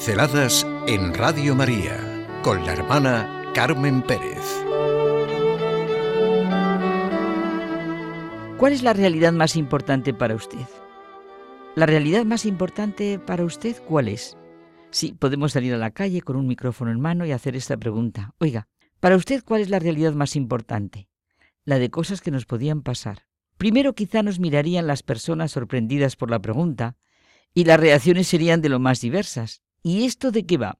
Pinceladas en Radio María con la hermana Carmen Pérez. ¿Cuál es la realidad más importante para usted? ¿La realidad más importante para usted cuál es? Sí, podemos salir a la calle con un micrófono en mano y hacer esta pregunta. Oiga, para usted cuál es la realidad más importante? La de cosas que nos podían pasar. Primero quizá nos mirarían las personas sorprendidas por la pregunta y las reacciones serían de lo más diversas. ¿Y esto de qué va?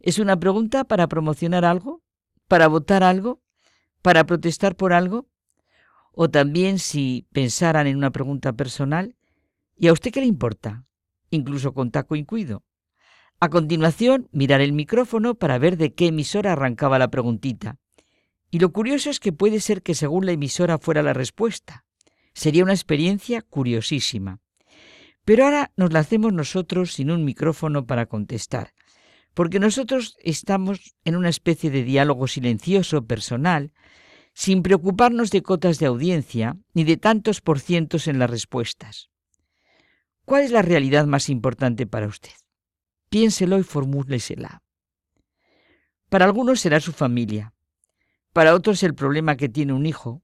¿Es una pregunta para promocionar algo? ¿Para votar algo? ¿Para protestar por algo? O también si pensaran en una pregunta personal, ¿y a usted qué le importa? Incluso con taco incluido. A continuación, mirar el micrófono para ver de qué emisora arrancaba la preguntita. Y lo curioso es que puede ser que según la emisora fuera la respuesta. Sería una experiencia curiosísima. Pero ahora nos la hacemos nosotros sin un micrófono para contestar, porque nosotros estamos en una especie de diálogo silencioso, personal, sin preocuparnos de cotas de audiencia ni de tantos por cientos en las respuestas. ¿Cuál es la realidad más importante para usted? Piénselo y formúlesela. Para algunos será su familia, para otros el problema que tiene un hijo,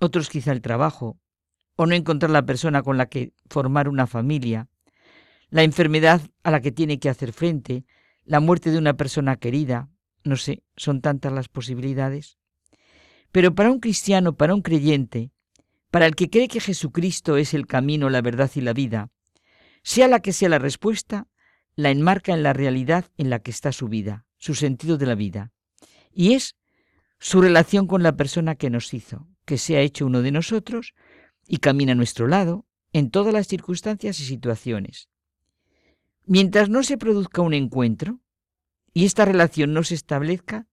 otros quizá el trabajo, o no encontrar la persona con la que formar una familia, la enfermedad a la que tiene que hacer frente, la muerte de una persona querida, no sé, son tantas las posibilidades. Pero para un cristiano, para un creyente, para el que cree que Jesucristo es el camino, la verdad y la vida, sea la que sea la respuesta, la enmarca en la realidad en la que está su vida, su sentido de la vida. Y es su relación con la persona que nos hizo, que se ha hecho uno de nosotros y camina a nuestro lado en todas las circunstancias y situaciones. Mientras no se produzca un encuentro y esta relación no se establezca,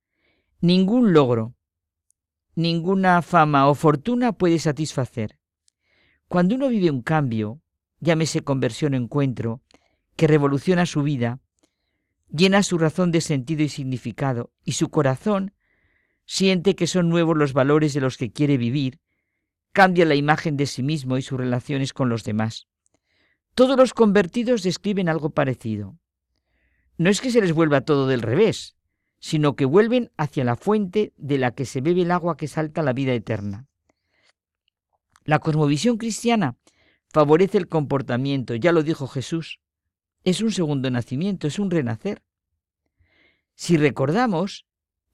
ningún logro, ninguna fama o fortuna puede satisfacer. Cuando uno vive un cambio, llámese conversión o encuentro, que revoluciona su vida, llena su razón de sentido y significado, y su corazón siente que son nuevos los valores de los que quiere vivir, cambia la imagen de sí mismo y sus relaciones con los demás. Todos los convertidos describen algo parecido. No es que se les vuelva todo del revés, sino que vuelven hacia la fuente de la que se bebe el agua que salta la vida eterna. La cosmovisión cristiana favorece el comportamiento, ya lo dijo Jesús. Es un segundo nacimiento, es un renacer. Si recordamos,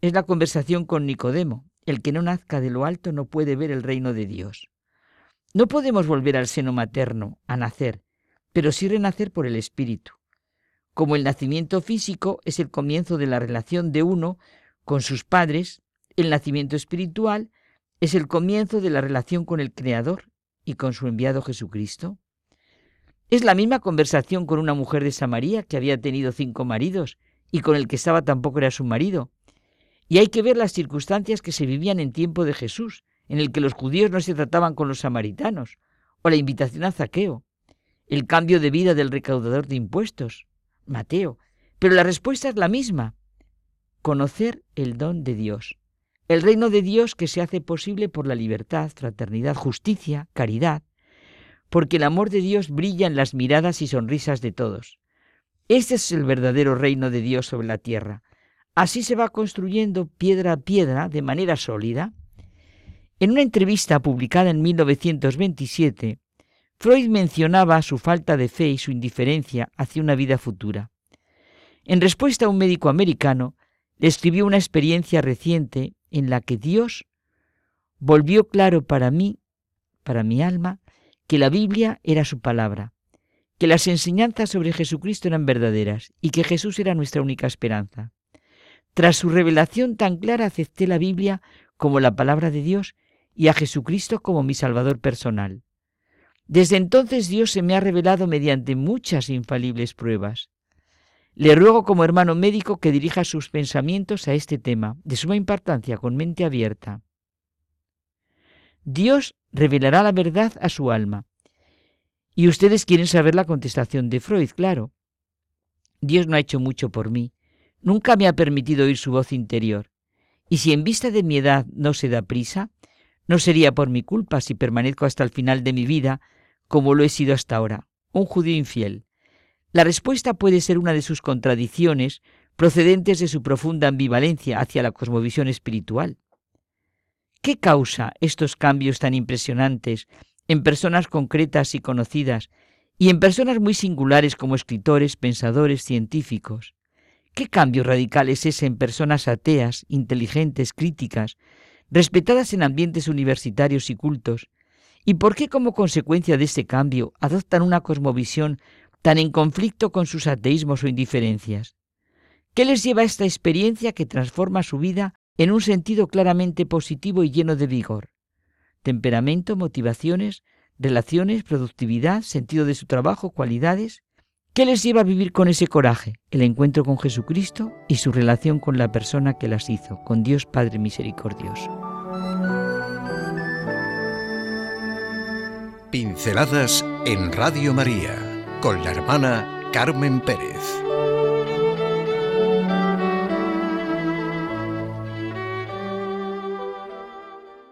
es la conversación con Nicodemo. El que no nazca de lo alto no puede ver el reino de Dios. No podemos volver al seno materno, a nacer, pero sí renacer por el Espíritu. Como el nacimiento físico es el comienzo de la relación de uno con sus padres, el nacimiento espiritual es el comienzo de la relación con el Creador y con su enviado Jesucristo. Es la misma conversación con una mujer de Samaria que había tenido cinco maridos y con el que estaba tampoco era su marido, y hay que ver las circunstancias que se vivían en tiempo de Jesús, en el que los judíos no se trataban con los samaritanos, o la invitación a Zaqueo, el cambio de vida del recaudador de impuestos, Mateo. Pero la respuesta es la misma, conocer el don de Dios, el reino de Dios que se hace posible por la libertad, fraternidad, justicia, caridad, porque el amor de Dios brilla en las miradas y sonrisas de todos. Este es el verdadero reino de Dios sobre la tierra, Así se va construyendo piedra a piedra de manera sólida. En una entrevista publicada en 1927, Freud mencionaba su falta de fe y su indiferencia hacia una vida futura. En respuesta a un médico americano, le escribió una experiencia reciente en la que Dios volvió claro para mí, para mi alma, que la Biblia era su palabra, que las enseñanzas sobre Jesucristo eran verdaderas y que Jesús era nuestra única esperanza. Tras su revelación tan clara acepté la Biblia como la palabra de Dios y a Jesucristo como mi Salvador personal. Desde entonces Dios se me ha revelado mediante muchas infalibles pruebas. Le ruego como hermano médico que dirija sus pensamientos a este tema, de suma importancia, con mente abierta. Dios revelará la verdad a su alma. Y ustedes quieren saber la contestación de Freud, claro. Dios no ha hecho mucho por mí, Nunca me ha permitido oír su voz interior. Y si en vista de mi edad no se da prisa, no sería por mi culpa si permanezco hasta el final de mi vida como lo he sido hasta ahora, un judío infiel. La respuesta puede ser una de sus contradicciones procedentes de su profunda ambivalencia hacia la cosmovisión espiritual. ¿Qué causa estos cambios tan impresionantes en personas concretas y conocidas y en personas muy singulares como escritores, pensadores, científicos? ¿Qué cambio radical es ese en personas ateas, inteligentes, críticas, respetadas en ambientes universitarios y cultos? ¿Y por qué como consecuencia de ese cambio adoptan una cosmovisión tan en conflicto con sus ateísmos o indiferencias? ¿Qué les lleva a esta experiencia que transforma su vida en un sentido claramente positivo y lleno de vigor? Temperamento, motivaciones, relaciones, productividad, sentido de su trabajo, cualidades. ¿Qué les lleva a vivir con ese coraje? El encuentro con Jesucristo y su relación con la persona que las hizo, con Dios Padre Misericordioso. Pinceladas en Radio María con la hermana Carmen Pérez.